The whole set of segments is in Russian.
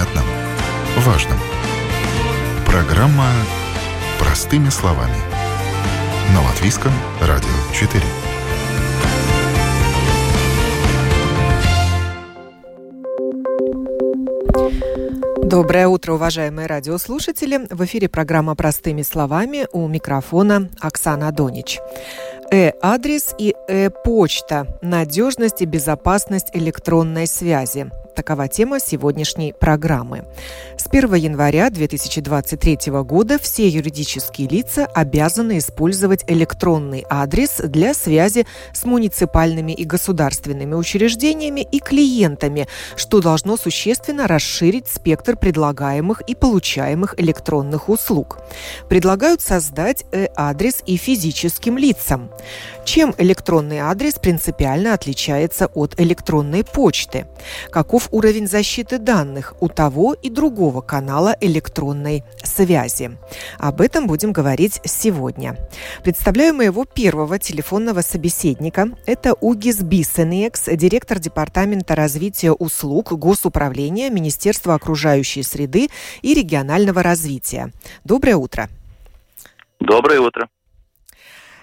понятном, важном. Программа «Простыми словами» на Латвийском радио 4. Доброе утро, уважаемые радиослушатели. В эфире программа «Простыми словами» у микрофона Оксана Донич. Э-адрес и э-почта. Надежность и безопасность электронной связи. Такова тема сегодняшней программы. С 1 января 2023 года все юридические лица обязаны использовать электронный адрес для связи с муниципальными и государственными учреждениями и клиентами, что должно существенно расширить спектр предлагаемых и получаемых электронных услуг. Предлагают создать э-адрес и физическим лицам. Чем электронный адрес принципиально отличается от электронной почты? Каков уровень защиты данных у того и другого канала электронной связи? Об этом будем говорить сегодня. Представляю моего первого телефонного собеседника. Это Угис Бисенекс, директор Департамента развития услуг Госуправления Министерства окружающей среды и регионального развития. Доброе утро. Доброе утро.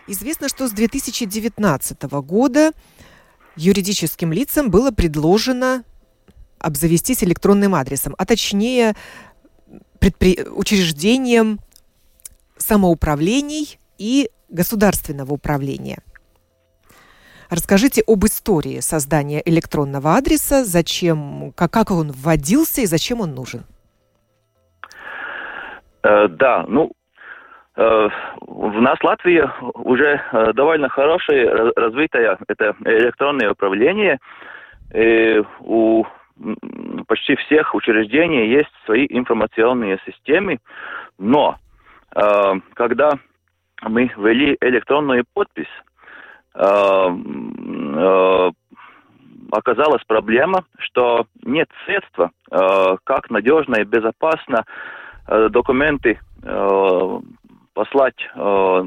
Известно, что с 2019 года юридическим лицам было предложено обзавестись электронным адресом, а точнее предпри... учреждением самоуправлений и государственного управления. Расскажите об истории создания электронного адреса, зачем, как, как он вводился и зачем он нужен. Э, да, ну, э, в нас Латвии уже э, довольно хорошее, развитое это электронное управление. И у почти всех учреждений есть свои информационные системы, но э, когда мы ввели электронную подпись, э, э, оказалась проблема, что нет средства, э, как надежно и безопасно э, документы э, послать э,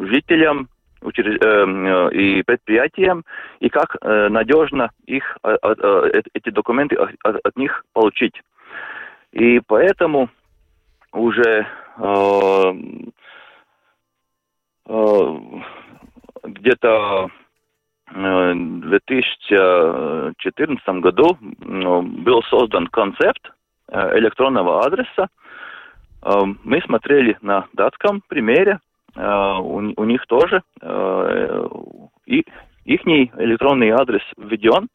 жителям учреж... Э, и предприятиям, и как э, надежно их, э, эти документы от них получить. И поэтому уже где-то в 2014 году был создан концепт электронного адреса. Мы смотрели на датском примере, Э, у, у них тоже э, и их электронный адрес введен.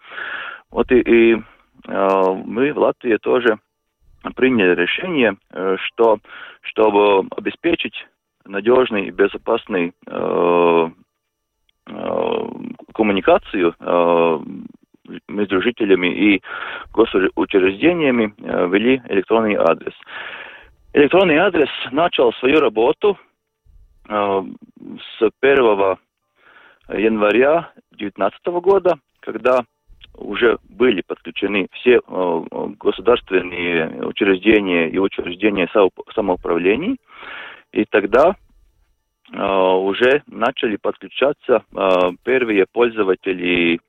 Вот и, и э, мы в Латвии тоже приняли решение, что чтобы обеспечить надежный и безопасный э, э, коммуникацию э, между жителями и госучреждениями э, ввели электронный адрес. Электронный адрес начал свою работу Э, с 1 января 2019 года, когда уже были подключены все э, государственные учреждения и учреждения самоуправлений, и тогда э, уже начали подключаться первые пользователи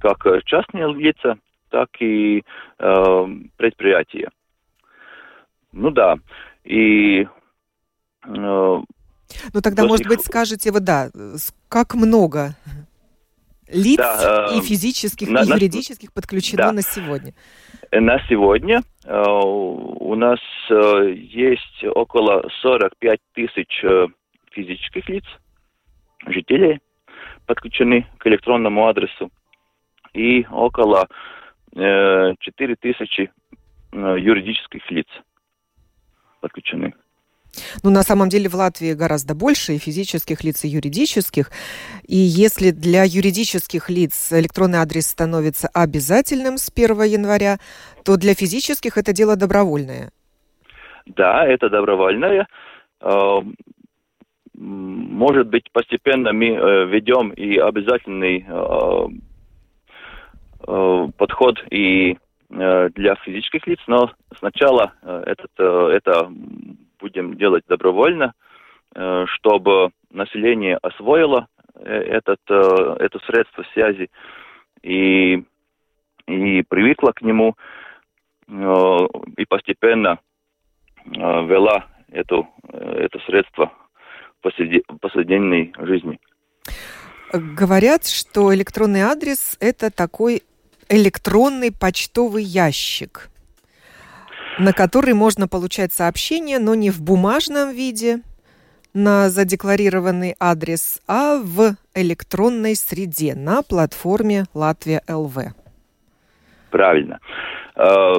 как частные лица, так и предприятия. Ну да, и ну тогда, может их... быть, скажете, вот да, как много лиц да, и эм, физических, на, и юридических подключено да. на сегодня? На сегодня э, у нас э, есть около 45 тысяч э, физических лиц, жителей, подключены к электронному адресу, и около э, 4 тысячи э, юридических лиц подключены. Ну, на самом деле в Латвии гораздо больше и физических лиц, и юридических. И если для юридических лиц электронный адрес становится обязательным с 1 января, то для физических это дело добровольное. Да, это добровольное. А, может быть, постепенно мы э, ведем и обязательный а, подход и э, для физических лиц, но сначала э, этот, это будем делать добровольно, э, чтобы население освоило э, этот, э, это средство связи и, и привыкло к нему. и постепенно вела эту, это средство в повседневной жизни. Говорят, что электронный адрес – это такой электронный почтовый ящик, на который можно получать сообщения, но не в бумажном виде, на задекларированный адрес, а в электронной среде на платформе Латвия ЛВ. Правильно. Э,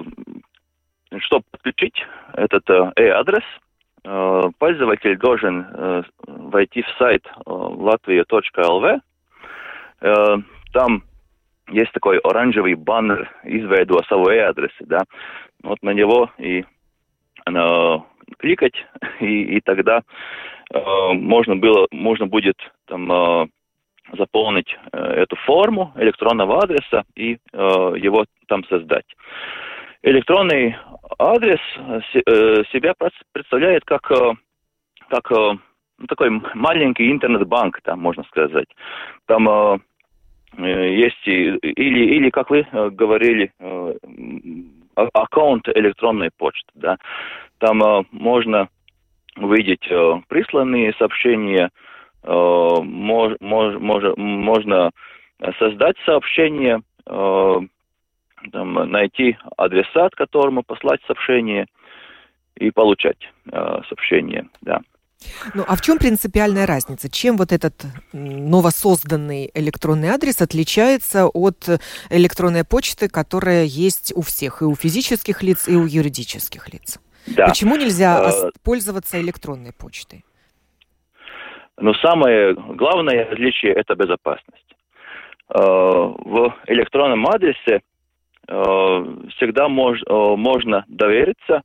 чтобы подключить этот e-адрес, э, пользователь должен э, войти в сайт latvia.lv. Там есть такой оранжевый баннер «Изведу свой e-адрес», да. Вот на него и кликать, и, и тогда Э, можно было, можно будет там э, заполнить э, эту форму электронного адреса и его там создать. Электронный адрес себя представляет как, как ну, такой маленький интернет-банк, там можно сказать. Там есть или, или, как вы говорили, аккаунт электронной почты, да. Там можно увидеть э, присланные сообщения, э, мож, мож, мож, можно создать сообщение, э, там, найти адресат, которому послать сообщение и получать э, сообщение, да. Ну, а в чем принципиальная разница? Чем вот этот новосозданный электронный адрес отличается от электронной почты, которая есть у всех, и у физических лиц, и у юридических лиц? Да. Почему нельзя э, пользоваться электронной почтой? Но самое главное отличие – это безопасность. Э, в электронном адресе э, всегда мож, можно довериться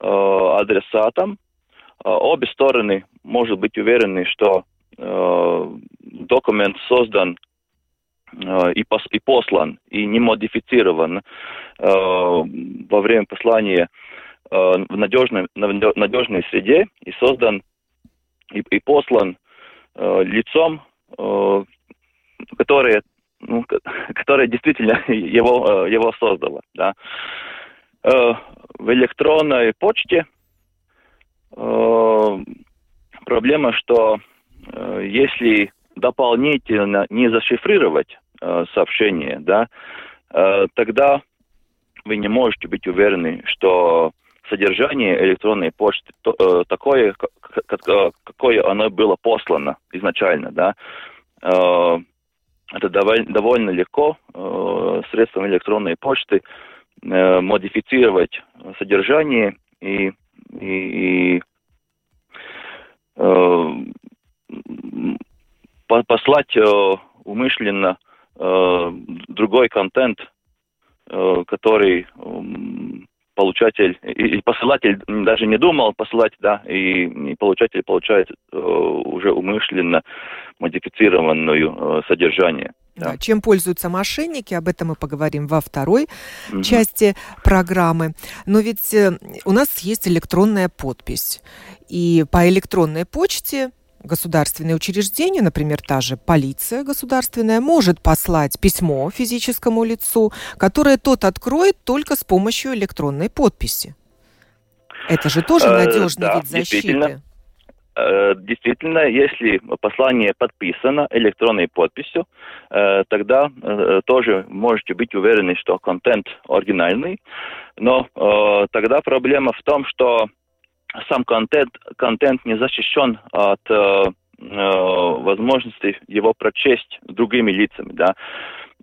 адресатам. Обе стороны могут быть уверены, что документ создан и, пос, и послан, и не модифицирован во время послания Э, в надежной, надежной среде и создан и, и послан э, лицом, э, которое, ну, которое действительно его, э, его создало. Да. Э, в электронной почте э, проблема, что э, если дополнительно не зашифрировать э, сообщение, да, э, тогда вы не можете быть уверены, что содержание электронной почты то, э, такое, как, э, какое оно было послано изначально, да. Э, это довольно, легко э, средством электронной почты э, модифицировать содержание и, и, и э, послать э, умышленно э, другой контент, э, который э, получатель и посылатель даже не думал посылать, да, и, и получатель получает э, уже умышленно модифицированную э, содержание. Да. Чем пользуются мошенники, об этом мы поговорим во второй угу. части программы. Но ведь э, у нас есть электронная подпись. И по электронной почте государственные учреждения, например, та же полиция государственная, может послать письмо физическому лицу, которое тот откроет только с помощью электронной подписи. Это же тоже надежный э, да, вид защиты. Действительно, если послание подписано электронной подписью, э, тогда э, тоже можете быть уверены, что контент оригинальный. Но тогда проблема в том, что сам контент, контент не защищен от э, э, возможности его прочесть другими лицами, да.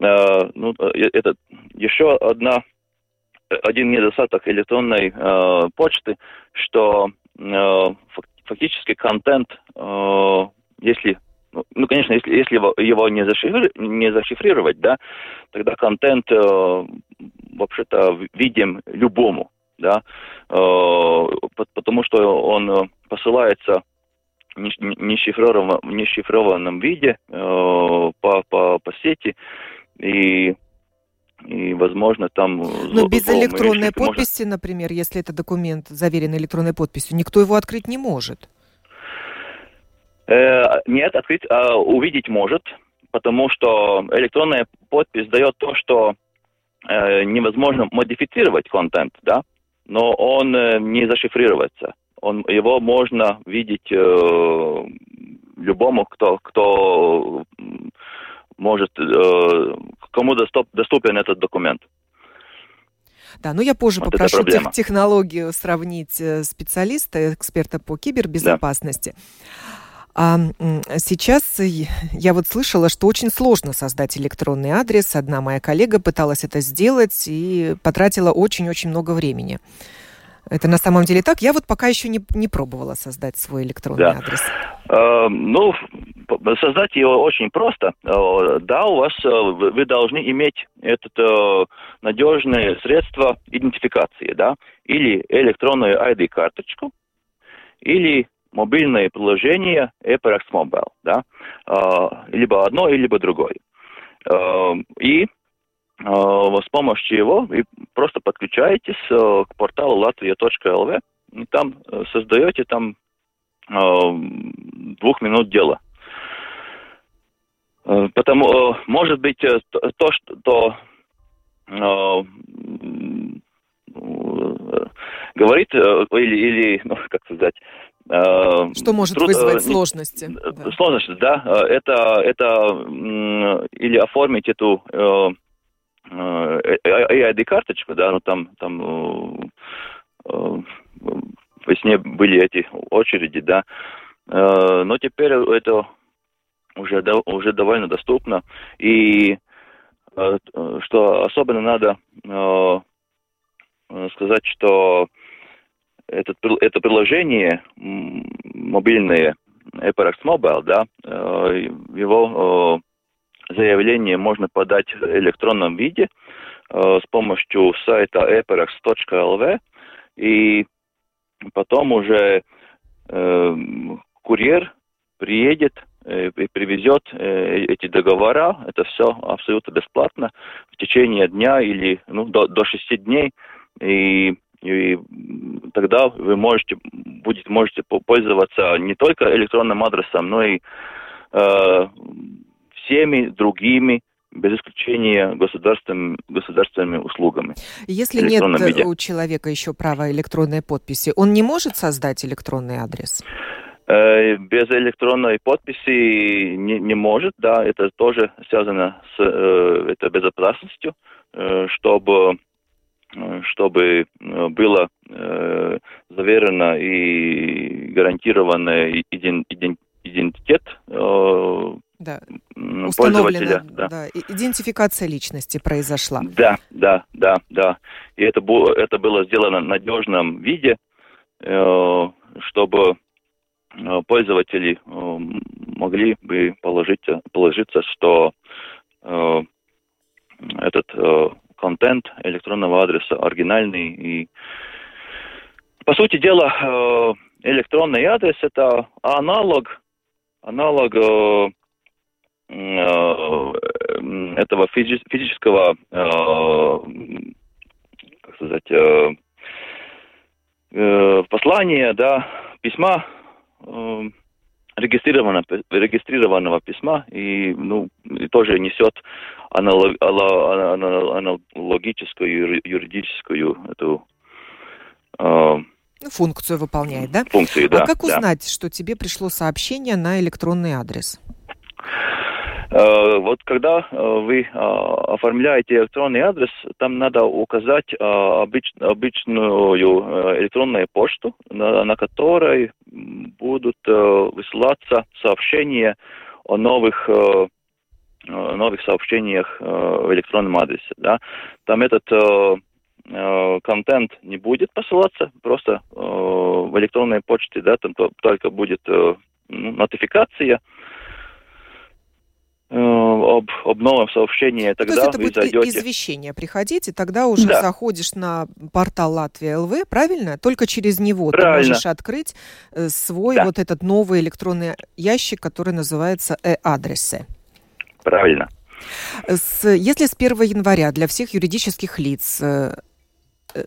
Э, ну, э, это еще одна, один недостаток электронной э, почты, что э, фактически контент, э, если ну, ну, конечно, если, если его, не, зашифри, не зашифрировать, да, тогда контент э, вообще-то видим любому да, э, потому что он э, посылается в нешифрованном, нешифрованном виде э, по, по, по сети, и и, возможно, там... Но без электронной подписи, можно... например, если это документ заверен электронной подписью, никто его открыть не может. Э, нет, открыть, а увидеть может, потому что электронная подпись дает то, что э, невозможно модифицировать контент, да, но он э, не зашифрируется. Он, его можно видеть э, любому, кто, кто может, э, кому доступ, доступен этот документ. Да, но я позже вот попрошу тех, технологию сравнить э, специалиста, эксперта по кибербезопасности. Да. А сейчас я вот слышала, что очень сложно создать электронный адрес. Одна моя коллега пыталась это сделать и потратила очень-очень много времени. Это на самом деле так. Я вот пока еще не, не пробовала создать свой электронный да. адрес. Э, ну, создать его очень просто. Э, да, у вас э, вы должны иметь это э, надежное средство идентификации, да, или электронную ID-карточку, или мобильное приложение EPRX Mobile, да, либо одно, либо другое. И с помощью его вы просто подключаетесь к порталу latvia.lv и там создаете там двух минут дела. Потому, может быть, то, что говорит, или, или ну, как сказать, что может труд, вызвать сложности? Сложности, да. Это, это или оформить эту AID-карточку, да, ну там, там во сне были эти очереди, да, но теперь это уже, уже довольно доступно. И что особенно надо сказать, что этот, это приложение мобильное EPRX Mobile, да, его заявление можно подать в электронном виде э, с помощью сайта eperex.lv и потом уже э, курьер приедет э, и привезет э, эти договора. Это все абсолютно бесплатно в течение дня или ну, до, до 6 дней. И, и тогда вы можете, будет, можете пользоваться не только электронным адресом, но и э, всеми другими без исключения государственными, государственными услугами. Если нет виде. у человека еще права электронной подписи, он не может создать электронный адрес? Э, без электронной подписи не, не может, да, это тоже связано с э, это безопасностью, э, чтобы чтобы было э, заверено и иден, идентитет э, да. пользователя. Да. Да. Идентификация личности произошла. Да, да, да, да. И это, было, это было сделано в надежном виде, э, чтобы э, пользователи э, могли бы положить, положиться, что этот контент электронного адреса оригинальный и по сути дела электронный адрес это аналог аналог этого физического, э, как сказать, э, послания, да, письма, регистрированного, регистрированного письма и, ну, и тоже несет аналог, аналогическую юридическую эту функцию выполняет, да? Функцию, да. А как узнать, да. что тебе пришло сообщение на электронный адрес? Э, вот когда э, вы э, оформляете электронный адрес, там надо указать обыч, обычную электронную почту, на, на которой будут высылаться сообщения о новых новых сообщениях в электронном адресе. Да. Там этот контент не будет посылаться, просто в электронной почте, да, там только будет нотификация, об, об новом сообщении, тогда То есть это вы будет зайдете... извещение приходить, и тогда уже да. заходишь на портал Латвия ЛВ, правильно? Только через него правильно. ты можешь открыть э, свой да. вот этот новый электронный ящик, который называется э-адресы. Правильно. С, если с 1 января для всех юридических лиц э,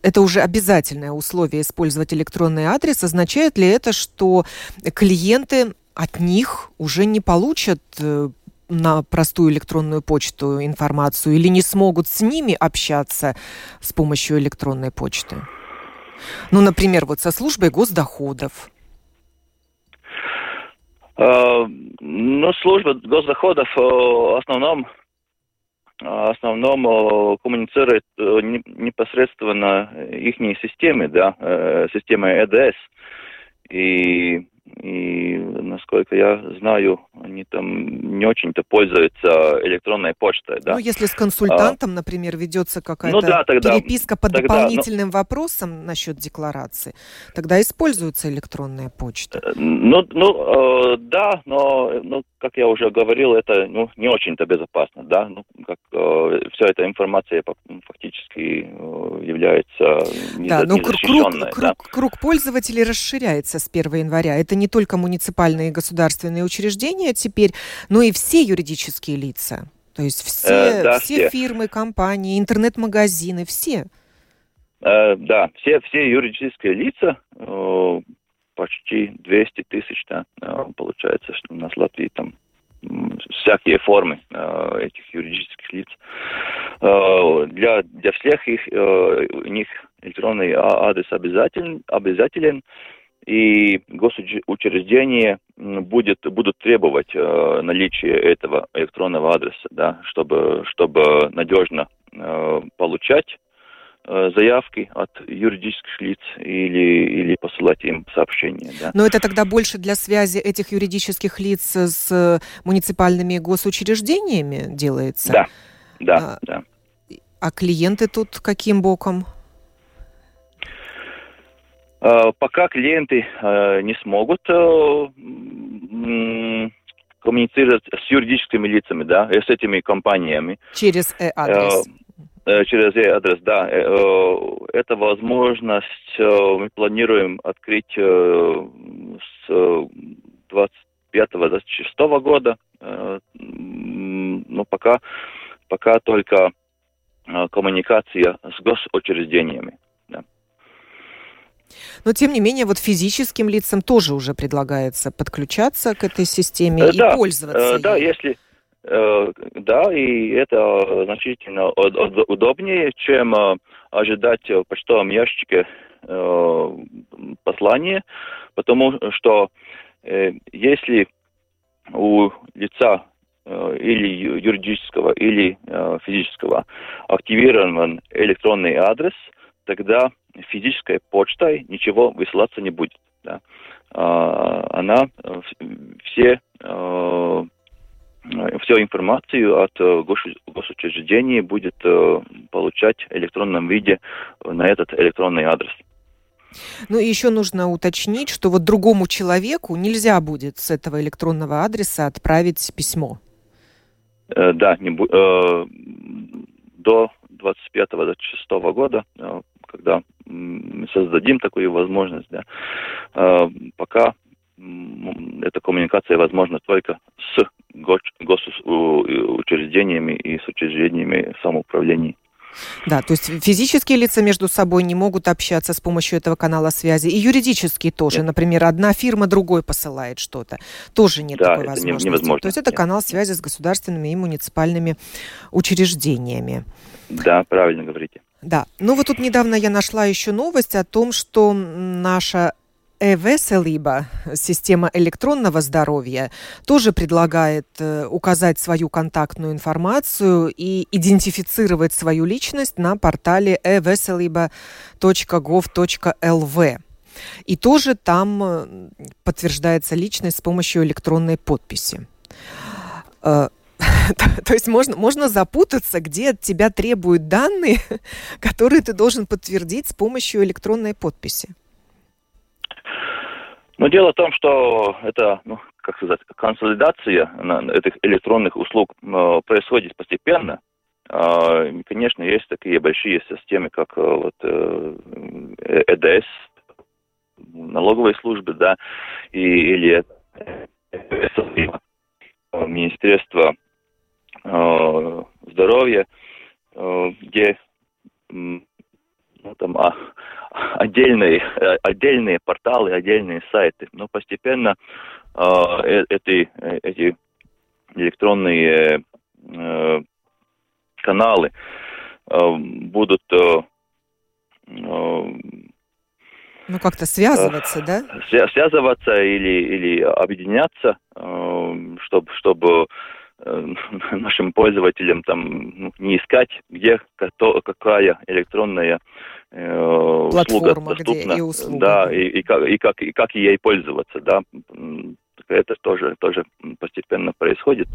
это уже обязательное условие использовать электронный адрес, означает ли это, что клиенты от них уже не получат на простую электронную почту информацию или не смогут с ними общаться с помощью электронной почты? Ну, например, вот со службой госдоходов. Э, ну, служба госдоходов э, в основном в основном э, коммуницирует непосредственно их системе, да, системой ЭДС. И и, насколько я знаю, они там не очень-то пользуются электронной почтой. Да? Ну, если с консультантом, а, например, ведется какая-то ну, да, тогда, переписка по тогда, дополнительным ну, вопросам насчет декларации, тогда используется электронная почта. Э, ну, ну э, да, но, ну, как я уже говорил, это ну, не очень-то безопасно. Да? Ну, как, э, вся эта информация фактически э, является да, но круг, круг, да? круг пользователей расширяется с 1 января. Это не только муниципальные и государственные учреждения теперь, но и все юридические лица. То есть все, э, да, все, все фирмы, компании, интернет-магазины, все. Э, да, все, все юридические лица, э, почти 200 тысяч, да, э, получается, что у нас в Латвии там всякие формы э, этих юридических лиц. Э, для, для всех их, э, у них электронный а, адрес обязателен, обязателен и госучреждения будет, будут требовать э, наличие этого электронного адреса, да, чтобы, чтобы надежно э, получать э, заявки от юридических лиц или, или посылать им сообщения. Да. Но это тогда больше для связи этих юридических лиц с муниципальными госучреждениями делается? Да, да, а, да. А клиенты тут каким боком? Э, пока клиенты э, не смогут э, коммуницировать с юридическими лицами, да, с этими компаниями. Через адрес через e-адрес, да. Эта возможность мы планируем открыть с 25-26 года. Но пока, пока только коммуникация с госучреждениями. Но, тем не менее, вот физическим лицам тоже уже предлагается подключаться к этой системе э, и да, пользоваться э, Да, если... Э, да, и это значительно удобнее, чем ожидать в почтовом ящике послание, потому что если у лица или юридического, или физического активирован электронный адрес, тогда физической почтой ничего высылаться не будет. Да. А, она э, все э, всю информацию от э, госучреждений будет получать в электронном виде на этот электронный адрес. Ну и еще нужно уточнить, что вот другому человеку нельзя будет с этого электронного адреса отправить письмо. Да, не, э, до 25-26 года когда создадим такую возможность, да, а, пока эта коммуникация возможна только с госучреждениями и с учреждениями самоуправления. Да, то есть физические лица между собой не могут общаться с помощью этого канала связи, и юридические тоже. Нет. Например, одна фирма другой посылает что-то. Тоже нет да, такой возможности. Невозможно. То есть это нет. канал связи с государственными и муниципальными учреждениями. Да, правильно говорите. Да. Ну вот тут недавно я нашла еще новость о том, что наша Эвеселиба, система электронного здоровья, тоже предлагает э, указать свою контактную информацию и идентифицировать свою личность на портале eveseliba.gov.lv. И тоже там э, подтверждается личность с помощью электронной подписи. Э, То есть можно, можно запутаться, где от тебя требуют данные, которые ты должен подтвердить с помощью электронной подписи. Но дело в том, что это, ну, как сказать, консолидация этих электронных услуг э, происходит постепенно. Э, конечно, есть такие большие системы, как э, вот э, ЭДС, налоговые службы, да, и, или Министерство Э, здоровья, э, где ну, там, а, отдельные, отдельные порталы, отдельные сайты. Но постепенно э, эти, эти электронные э, каналы э, будут э, ну, как-то связываться, да? Связываться или, или объединяться, чтобы, чтобы нашим пользователям там ну, не искать, где какая электронная э, услуга доступна, и услуга. да, и, и, как, и, как, и как ей пользоваться, да, это тоже, тоже постепенно происходит.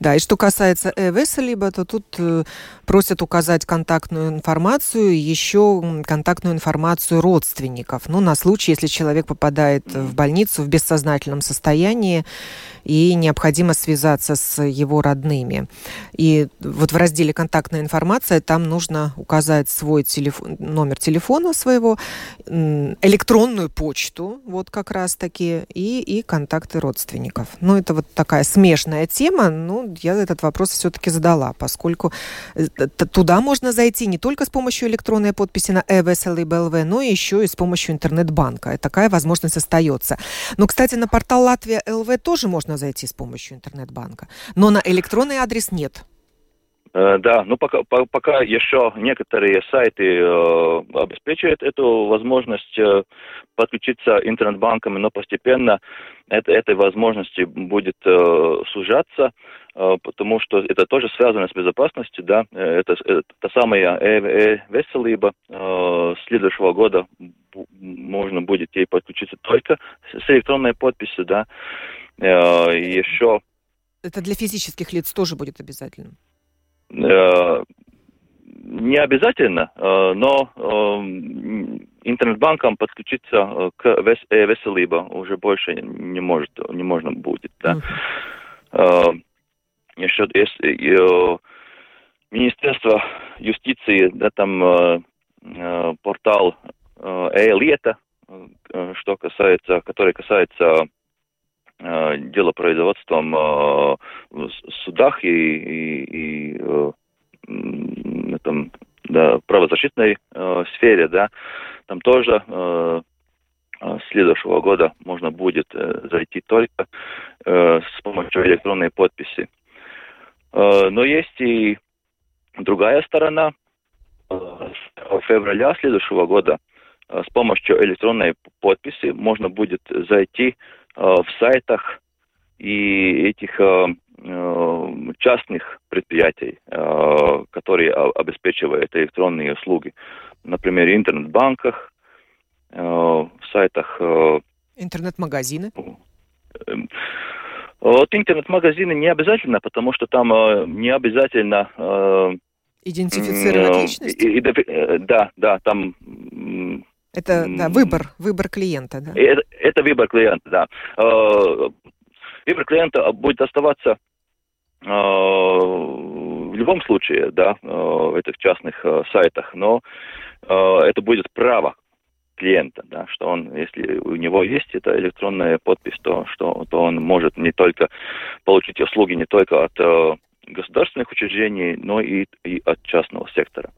Да, и что касается э-Веселиба, то тут э, просят указать контактную информацию, еще контактную информацию родственников. Ну, на случай, если человек попадает в больницу в бессознательном состоянии, и необходимо связаться с его родными. И вот в разделе «Контактная информация» там нужно указать свой телефон, номер телефона своего, электронную почту, вот как раз-таки, и, и контакты родственников. Ну, это вот такая смешная тема, ну, я этот вопрос все-таки задала, поскольку э, туда можно зайти не только с помощью электронной подписи на ЭВСЛ и БЛВ, но еще и с помощью интернет-банка. Такая возможность остается. Но, кстати, на портал Латвия ЛВ тоже можно зайти с помощью интернет-банка. Но на электронный адрес нет. Э, да, ну пока, пока еще некоторые сайты э, обеспечивают эту возможность э, подключиться интернет-банками, но постепенно это, этой возможности будет э, сужаться, э, потому что это тоже связано с безопасностью, да, это, это та самая э-веселиба э, следующего года можно будет ей подключиться только с электронной подписью, да, Э, еще... Это для физических лиц тоже будет обязательным? Э, не обязательно, э, но интернет-банком подключиться к Веселиба уже больше не может, не можно будет, да. Uh-huh. Еще есть Министерство юстиции, да, там портал э-лета, что касается, который касается Э, делопроизводством э, в судах и, и, и э, этом, да, правозащитной сфере, да, там тоже следующего года можно будет зайти только с помощью электронной подписи. но есть и другая сторона. С февраля следующего года с помощью электронной подписи можно будет зайти в сайтах и этих э, э, частных предприятий, которые обеспечивают электронные услуги. Например, интернет-банках, в сайтах... Интернет-магазины? Вот интернет-магазины не обязательно, потому что там не обязательно... Идентифицировать личность? Да, да, там это да, выбор, выбор клиента, да? Это, это выбор клиента, да. Э, выбор клиента будет оставаться э, в любом случае, да, э, в этих частных сайтах, но это будет право клиента, да, что он, если у него есть эта электронная подпись, то, что, то он может не только получить услуги не только от государственных учреждений, но и, и от частного сектора.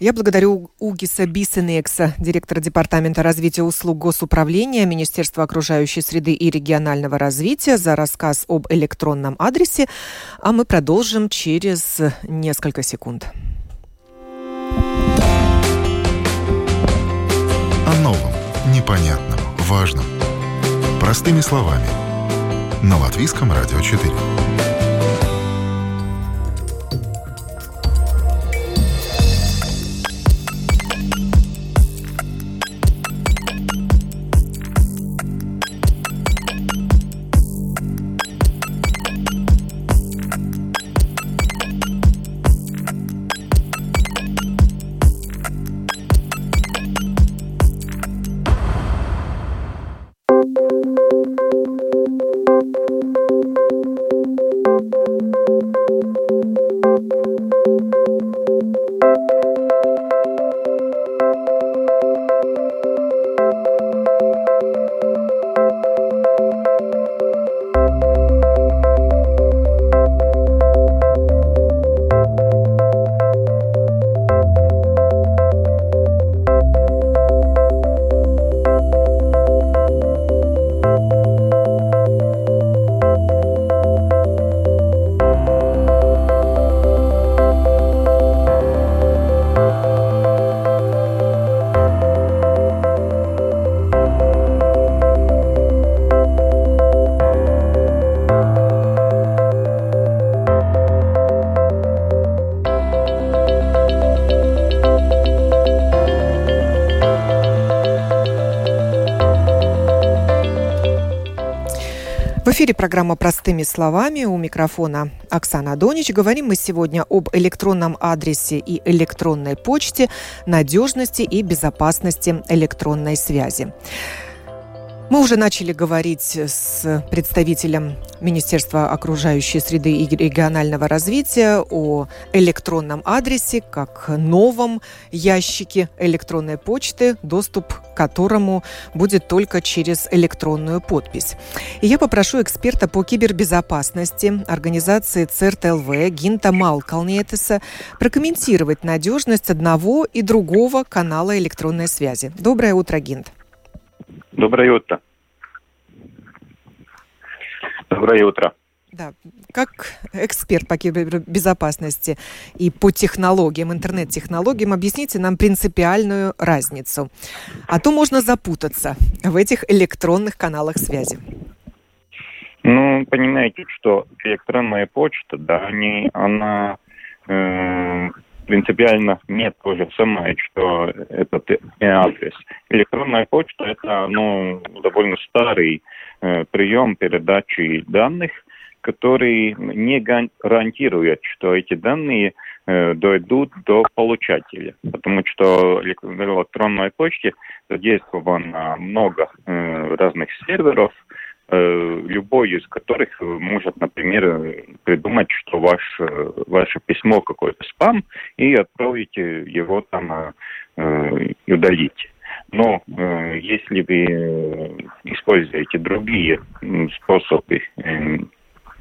Я благодарю Угиса Бисенекса, директора Департамента развития услуг госуправления Министерства окружающей среды и регионального развития за рассказ об электронном адресе, а мы продолжим через несколько секунд. О новом, непонятном, важном. Простыми словами. На Латвийском радио 4. Эфире программа «Простыми словами». У микрофона Оксана Донич. Говорим мы сегодня об электронном адресе и электронной почте, надежности и безопасности электронной связи. Мы уже начали говорить с представителем Министерства окружающей среды и регионального развития о электронном адресе как новом ящике электронной почты, доступ к которому будет только через электронную подпись. И я попрошу эксперта по кибербезопасности организации ЦРТЛВ Гинта Малкалнетеса прокомментировать надежность одного и другого канала электронной связи. Доброе утро, Гинт. Доброе утро. Доброе утро. Да, как эксперт по кибербезопасности и по технологиям, интернет-технологиям, объясните нам принципиальную разницу. А то можно запутаться в этих электронных каналах связи. Ну, понимаете, что электронная почта, да, они, она э, принципиально не то же самое, что этот адрес. Электронная почта – это ну, довольно старый э, прием передачи данных, который не гарантирует, что эти данные э, дойдут до получателя. Потому что в электронной почте задействовано много э, разных серверов, любой из которых может, например, придумать, что ваш, ваше письмо какое-то спам, и отправить его там э, и удалить. Но э, если вы используете другие способы э,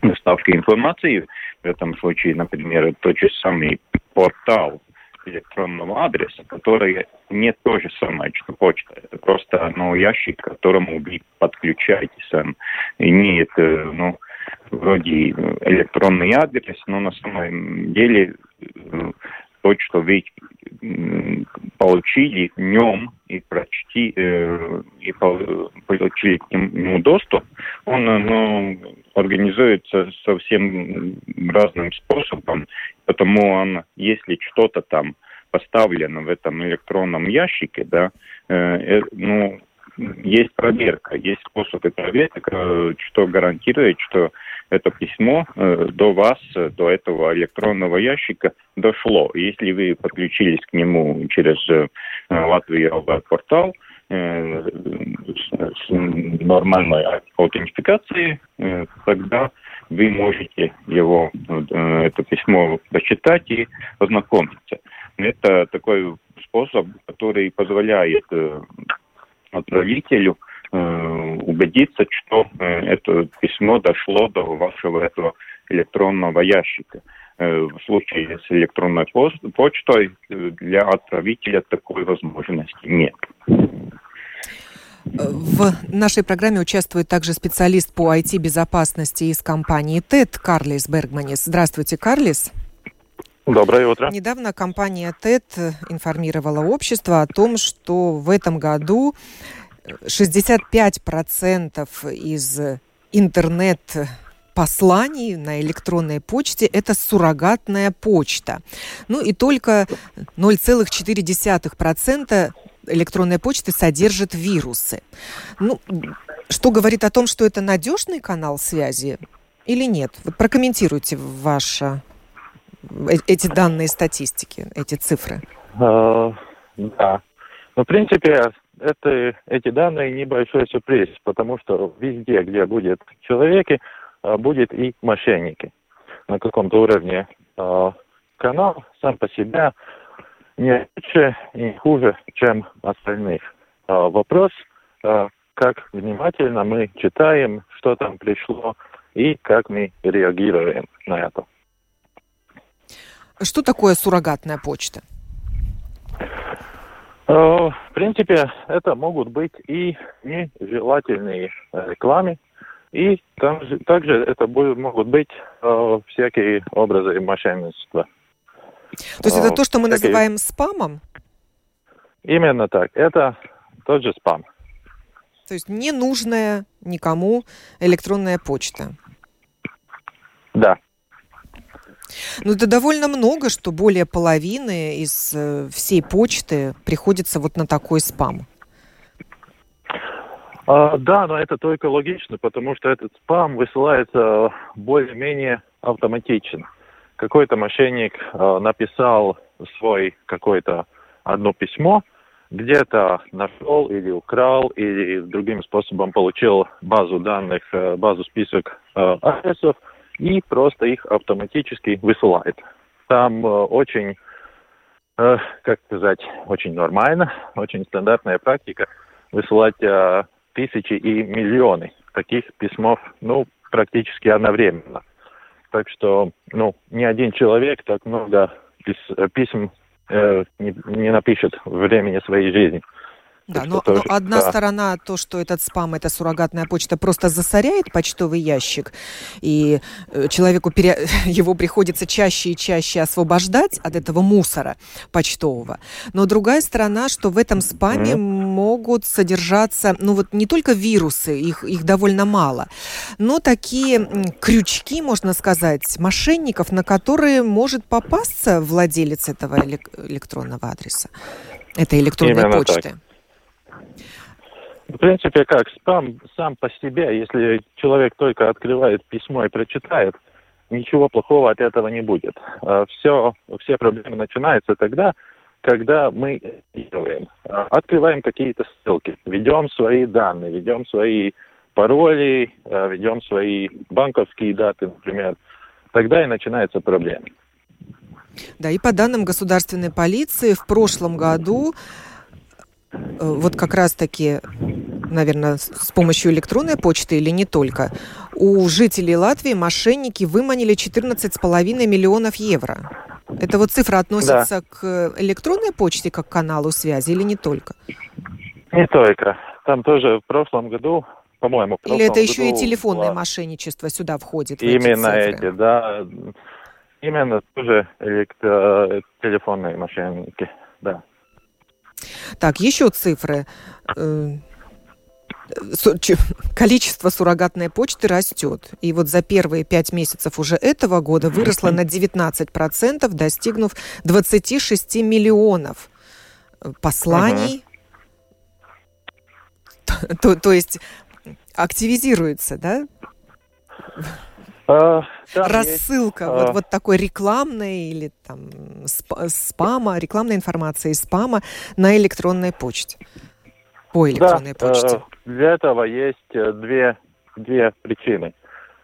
доставки информации, в этом случае, например, тот же самый портал электронного адреса, который не то же самое, что почта. Это просто ну, ящик, к которому вы подключаетесь. Он имеет ну, вроде электронный адрес, но на самом деле то, что вы получили в нем и прочти э, и получили к нему доступ, он ну, организуется совсем разным способом, потому он, если что-то там поставлено в этом электронном ящике, да, э, э, ну, есть проверка, есть способы проверки, что гарантирует, что это письмо э, до вас, до этого электронного ящика дошло. Если вы подключились к нему через э, Латвию портал, э, с нормальной аутентификацией, э, тогда вы можете его, э, это письмо прочитать и ознакомиться. Это такой способ, который позволяет э, отправителю э, убедиться, что э, это письмо дошло до вашего этого электронного ящика. В случае с электронной почтой для отправителя такой возможности нет. В нашей программе участвует также специалист по IT-безопасности из компании ТЭД Карлис Бергманис. Здравствуйте, Карлис. Доброе утро. Недавно компания ТЭД информировала общество о том, что в этом году 65% из интернет посланий на электронной почте – это суррогатная почта. Ну и только 0,4% электронной почты содержит вирусы. Ну, что говорит о том, что это надежный канал связи или нет? Вот прокомментируйте ваше Э, эти данные статистики, эти цифры? Uh, да. Ну, в принципе, это, эти данные небольшой сюрприз, потому что везде, где будет человеки, а, будет и мошенники на каком-то уровне. А, канал сам по себе не лучше и хуже, чем остальных. Вопрос, как внимательно мы читаем, что там пришло, и как мы реагируем на это. Что такое суррогатная почта? Э, в принципе, это могут быть и нежелательные рекламы, и также, также это будет, могут быть э, всякие образы мошенничества. То есть это то, что мы всякие... называем спамом? Именно так. Это тот же спам. То есть ненужная никому электронная почта. Да. Ну, это довольно много, что более половины из э, всей почты приходится вот на такой спам. А, да, но это только логично, потому что этот спам высылается более-менее автоматично. Какой-то мошенник э, написал свой какое-то одно письмо, где-то нашел или украл, или другим способом получил базу данных, э, базу список э, адресов и просто их автоматически высылает. Там э, очень, э, как сказать, очень нормально, очень стандартная практика высылать э, тысячи и миллионы таких письмов, ну, практически одновременно. Так что, ну, ни один человек так много пис- писем э, не, не напишет времени своей жизни. Да, но, но одна да. сторона то, что этот спам, эта суррогатная почта просто засоряет почтовый ящик, и э, человеку пере... его приходится чаще и чаще освобождать от этого мусора почтового. Но другая сторона, что в этом спаме mm. могут содержаться, ну вот не только вирусы, их, их довольно мало, но такие крючки, можно сказать, мошенников, на которые может попасться владелец этого электронного адреса, этой электронной Именно почты. Так. В принципе, как спам сам по себе, если человек только открывает письмо и прочитает, ничего плохого от этого не будет. Все, а все проблемы начинаются тогда, когда мы делаем. А, открываем какие-то ссылки, ведем свои данные, ведем свои пароли, а, ведем свои банковские даты, например. Тогда и начинается проблема. Да, и по данным государственной полиции в прошлом году вот как раз-таки, наверное, с помощью электронной почты или не только, у жителей Латвии мошенники выманили 14,5 миллионов евро. Это вот цифра относится да. к электронной почте как к каналу связи или не только? Не только. Там тоже в прошлом году, по-моему, Или это еще и телефонное было... мошенничество сюда входит? Именно эти, эти, да. Именно тоже электро... телефонные мошенники, да. Так, еще цифры. Э, количество суррогатной почты растет. И вот за первые пять месяцев уже этого года выросло на 19%, достигнув 26 миллионов посланий. Uh-huh. То, то есть активизируется, да? А, Рассылка есть, вот, а... вот такой рекламной или там спама, рекламной информации из спама на электронной почте. По электронной да, почте. Э, для этого есть э, две, две причины.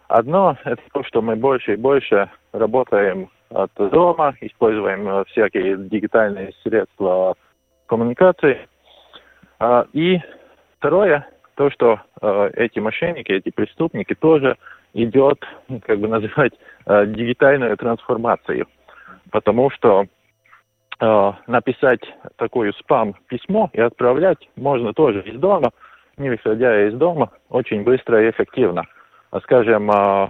Одно – это то, что мы больше и больше работаем от дома, используем э, всякие дигитальные средства коммуникации. А, и второе – то, что эти мошенники, эти преступники тоже – идет, как бы называть, э, дигитальную трансформацию. Потому что э, написать такое спам-письмо и отправлять можно тоже из дома, не выходя из дома, очень быстро и эффективно. А, скажем, э,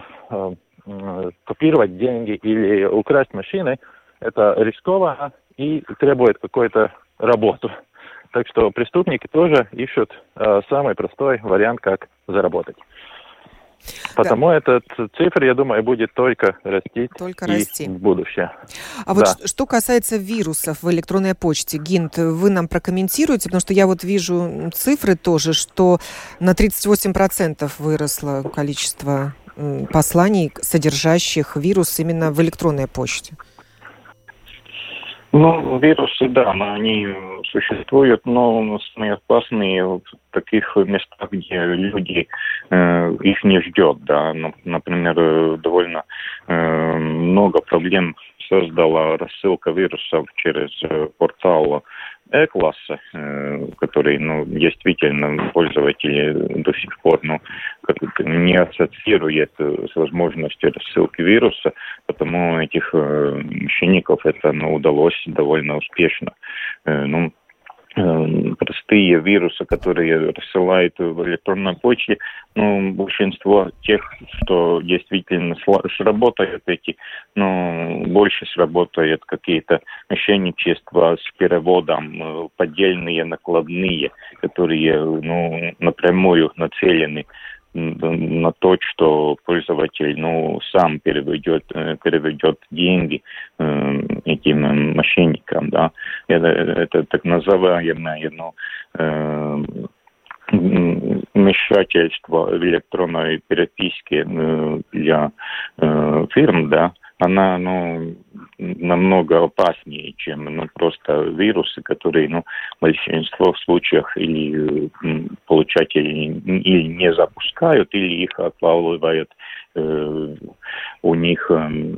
э, копировать деньги или украсть машины, это рискованно и требует какой-то работу. Так что преступники тоже ищут э, самый простой вариант, как заработать. Потому да. этот цифр, я думаю, будет только расти только и расти. в будущее. А да. вот что касается вирусов в электронной почте, Гинт, вы нам прокомментируете, потому что я вот вижу цифры тоже, что на 38% выросло количество посланий, содержащих вирус именно в электронной почте. Ну, вирусы, да, они существуют, но самые опасные в таких местах, где люди э, их не ждет, да. Например, довольно э, много проблем создала рассылка вирусов через э, портал Э, который, ну, действительно пользователи до сих пор, ну, как не ассоциирует с возможностью рассылки вируса, потому этих э, мошенников это, ну, удалось довольно успешно. Ну, Эм, простые вирусы, которые рассылают в электронной почте, ну, большинство тех, что действительно сработают эти, ну, больше сработают какие-то мошенничества с переводом, э, поддельные накладные, которые, ну, напрямую нацелены на то, что пользователь ну, сам переведет, э, переведет деньги э, этим мошенникам. Да? Это, это так называемое ну, э, вмешательство в электронной переписке для фирм, да, она ну, намного опаснее, чем ну, просто вирусы, которые ну, в большинстве случаев или получатели или не запускают, или их отлавливают э, у них э,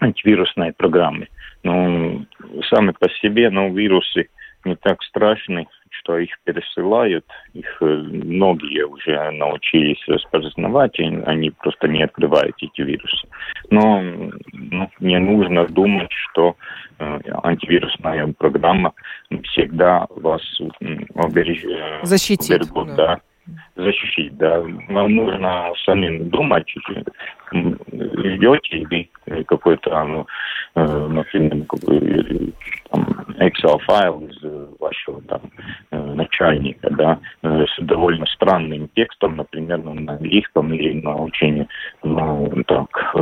антивирусные программы. Ну, сами по себе, ну, вирусы не так страшны, что их пересылают, их э, многие уже научились распознавать, и они просто не открывают эти вирусы. Но ну, не нужно думать, что э, антивирусная программа всегда вас обережет. Э, Защитит. Оберегут, да. да защитить, да. Вам нужно самим думать, ждете ли какой-то, ну, э, например, там, Excel-файл из вашего там начальника, да, с довольно странным текстом, например, ну, на английском или на учении, ну, так,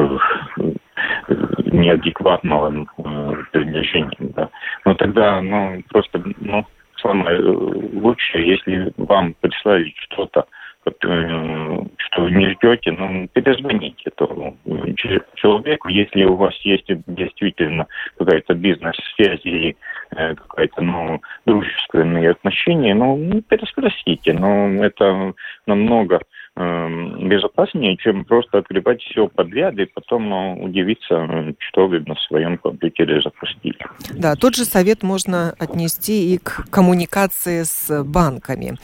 неадекватного предложения, да. Но тогда, ну, просто, ну, самое лучшее, если вам прислали что-то, э, что вы не ждете, ну, перезвоните этому человеку, если у вас есть действительно какая-то бизнес-связь или э, какая-то, ну, дружественные отношения, ну, переспросите, но это намного безопаснее, чем просто открывать все подряд и потом ну, удивиться, что вы на своем компьютере запустили. Да, тот же совет можно отнести и к коммуникации с банками.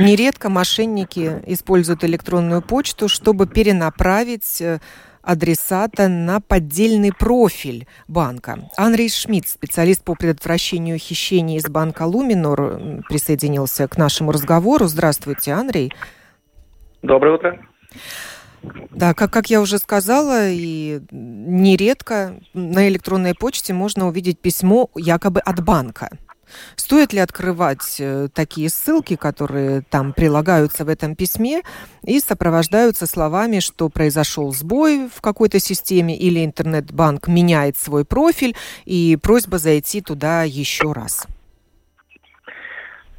Нередко мошенники используют электронную почту, чтобы перенаправить э, адресата на поддельный профиль банка. Андрей Шмидт, специалист по предотвращению хищений из банка Луминор, присоединился к нашему разговору. Здравствуйте, Андрей. Доброе утро. Да, как, как я уже сказала, и нередко на электронной почте можно увидеть письмо якобы от банка. Стоит ли открывать э, такие ссылки, которые там прилагаются в этом письме и сопровождаются словами, что произошел сбой в какой-то системе или интернет-банк меняет свой профиль и просьба зайти туда еще раз?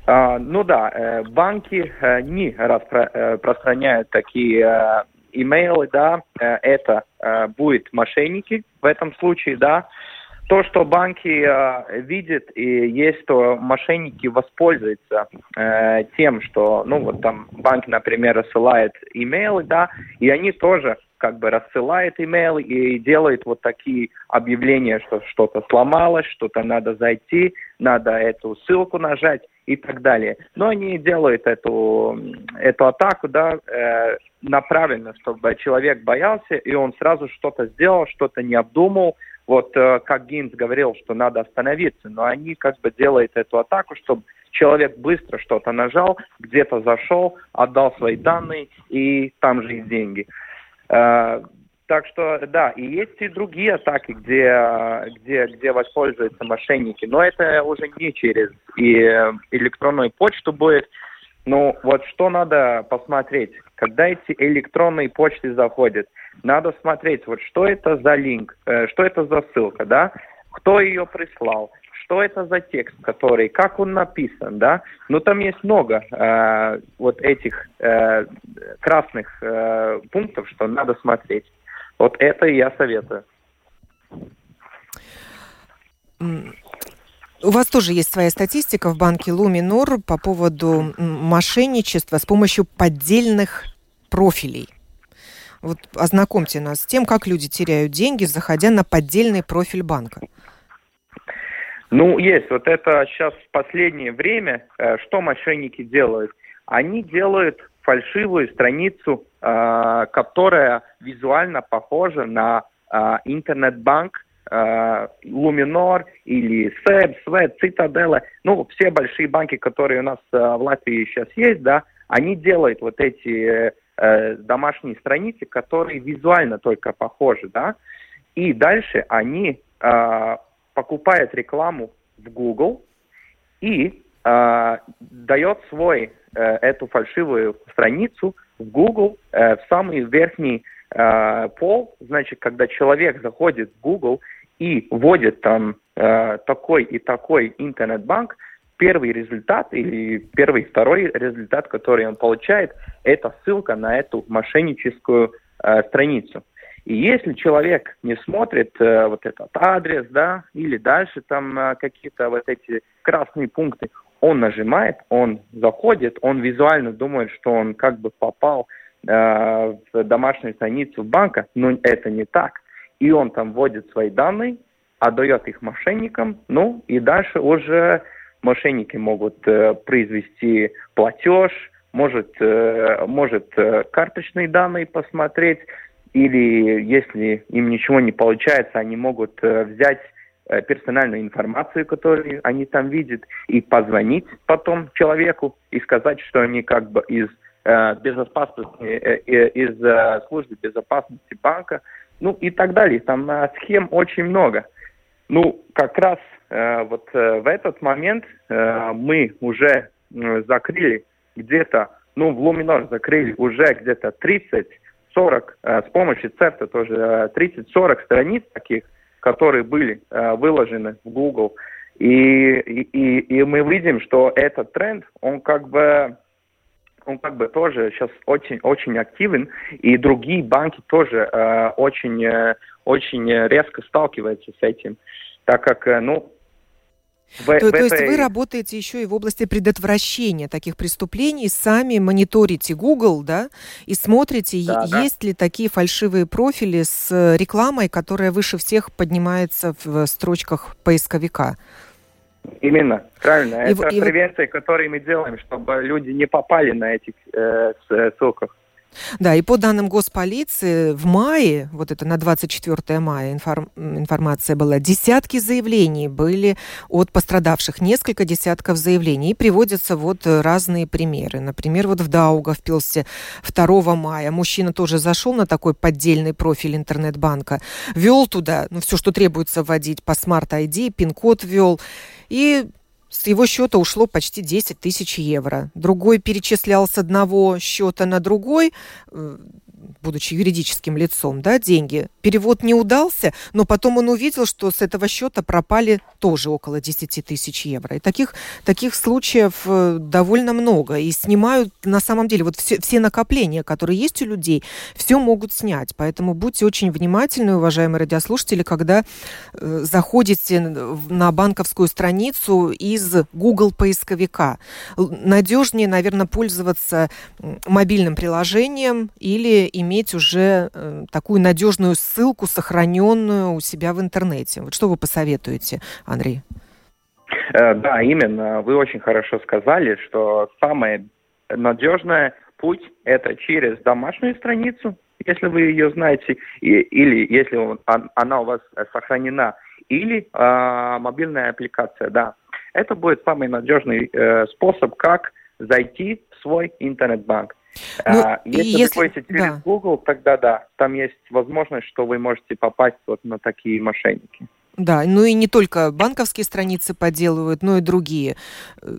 А, ну да, э, банки э, не распространяют э, такие имейлы, да, это будет мошенники в этом случае, да. То, что банки видят и есть, то мошенники воспользуются тем, что, ну вот там банк, например, рассылает имейлы, да, и они тоже как бы рассылают имейлы и делают вот такие объявления, что что-то сломалось, что-то надо зайти, надо эту ссылку нажать и так далее. Но они делают эту, эту атаку, да, э, направленно, чтобы человек боялся, и он сразу что-то сделал, что-то не обдумал. Вот э, как Гинс говорил, что надо остановиться, но они как бы делают эту атаку, чтобы человек быстро что-то нажал, где-то зашел, отдал свои данные, и там же и деньги. Э, так что, да, и есть и другие атаки, где, где, где воспользуются мошенники, но это уже не через и электронную почту будет. Ну, вот что надо посмотреть, когда эти электронные почты заходят, надо смотреть, вот что это за линк, э, что это за ссылка, да, кто ее прислал, что это за текст, который, как он написан, да, ну там есть много э, вот этих э, красных э, пунктов, что надо смотреть. Вот это я советую. У вас тоже есть своя статистика в банке Луминор по поводу мошенничества с помощью поддельных профилей. Вот ознакомьте нас с тем, как люди теряют деньги, заходя на поддельный профиль банка. Ну, есть. Вот это сейчас в последнее время, э, что мошенники делают? Они делают фальшивую страницу, которая визуально похожа на э, интернет-банк э, Luminor или SEB, SWED, Citadel. Ну, все большие банки, которые у нас э, в Латвии сейчас есть, да, они делают вот эти э, домашние страницы, которые визуально только похожи, да, и дальше они э, покупают рекламу в Google и э, дает свой э, эту фальшивую страницу в Google э, в самый верхний э, пол, значит, когда человек заходит в Google и вводит там э, такой и такой интернет-банк, первый результат или первый, второй результат, который он получает, это ссылка на эту мошенническую страницу. И если человек не смотрит э, вот этот адрес, да, или дальше там э, какие-то вот эти красные пункты, он нажимает, он заходит, он визуально думает, что он как бы попал э, в домашнюю страницу банка, но это не так. И он там вводит свои данные, отдает их мошенникам, ну и дальше уже мошенники могут э, произвести платеж, может, э, может э, карточные данные посмотреть, или если им ничего не получается, они могут э, взять персональную информацию, которую они там видят, и позвонить потом человеку и сказать, что они как бы из э, безопасности, э, э, из э, службы безопасности банка, ну и так далее. Там э, схем очень много. Ну, как раз э, вот э, в этот момент э, мы уже э, закрыли где-то, ну, в Луминор закрыли уже где-то 30 40, э, с помощью CERTA тоже 30-40 э, страниц таких, которые были э, выложены в Google. И, и, и мы видим, что этот тренд, он как бы он как бы тоже сейчас очень, очень активен, и другие банки тоже э, очень, э, очень резко сталкиваются с этим, так как, ну, в, то, в то есть вы работаете еще и в области предотвращения таких преступлений, сами мониторите Google, да, и смотрите, да, есть да. ли такие фальшивые профили с э, рекламой, которая выше всех поднимается в строчках поисковика. Именно, правильно. И, Это и, превенция, которую мы делаем, чтобы люди не попали на этих э, ссылках. Да, и по данным госполиции, в мае, вот это на 24 мая информ, информация была, десятки заявлений были от пострадавших, несколько десятков заявлений. И приводятся вот разные примеры. Например, вот в Даугавпилсе 2 мая мужчина тоже зашел на такой поддельный профиль интернет-банка, ввел туда, ну, все, что требуется вводить по Smart ID, пин-код ввел, и с его счета ушло почти 10 тысяч евро. Другой перечислял с одного счета на другой, э, будучи юридическим лицом, да, деньги. Перевод не удался, но потом он увидел, что с этого счета пропали тоже около 10 тысяч евро. И таких, таких случаев э, довольно много. И снимают, на самом деле, вот все, все накопления, которые есть у людей, все могут снять. Поэтому будьте очень внимательны, уважаемые радиослушатели, когда э, заходите на банковскую страницу из Google поисковика. Надежнее, наверное, пользоваться мобильным приложением или иметь уже э, такую надежную ссылку, сохраненную у себя в интернете. Вот что вы посоветуете, Андрей? Э, да, именно. Вы очень хорошо сказали, что самое надежное путь это через домашнюю страницу, если вы ее знаете, и, или если он, она у вас сохранена, или э, мобильная аппликация, да. Это будет самый надежный э, способ, как зайти в свой интернет-банк. Ну, а, если, если вы через да. Google, тогда да, там есть возможность, что вы можете попасть вот на такие мошенники. Да, ну и не только банковские страницы подделывают, но и другие э,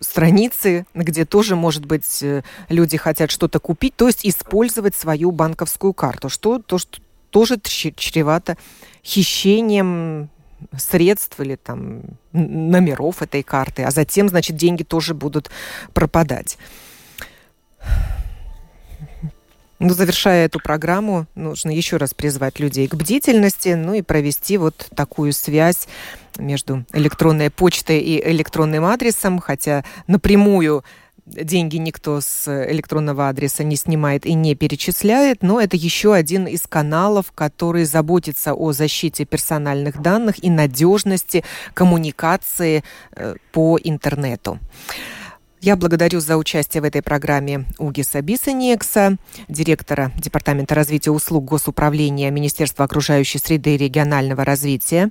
страницы, где тоже, может быть, э, люди хотят что-то купить, то есть использовать свою банковскую карту, что, то, что тоже чревато хищением средств или там номеров этой карты, а затем, значит, деньги тоже будут пропадать. Ну, завершая эту программу, нужно еще раз призвать людей к бдительности, ну и провести вот такую связь между электронной почтой и электронным адресом, хотя напрямую деньги никто с электронного адреса не снимает и не перечисляет, но это еще один из каналов, который заботится о защите персональных данных и надежности коммуникации э, по интернету. Я благодарю за участие в этой программе Угиса Бисаниекса, директора Департамента развития услуг госуправления Министерства окружающей среды и регионального развития.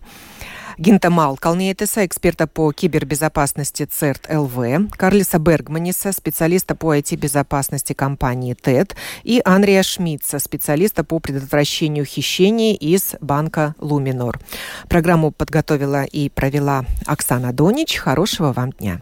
Гинтамал Калниетеса, эксперта по кибербезопасности ЦЕРТ ЛВ, Карлиса Бергманиса, специалиста по IT-безопасности компании ТЭД и Анрия Шмидца, специалиста по предотвращению хищений из банка Луминор. Программу подготовила и провела Оксана Донич. Хорошего вам дня.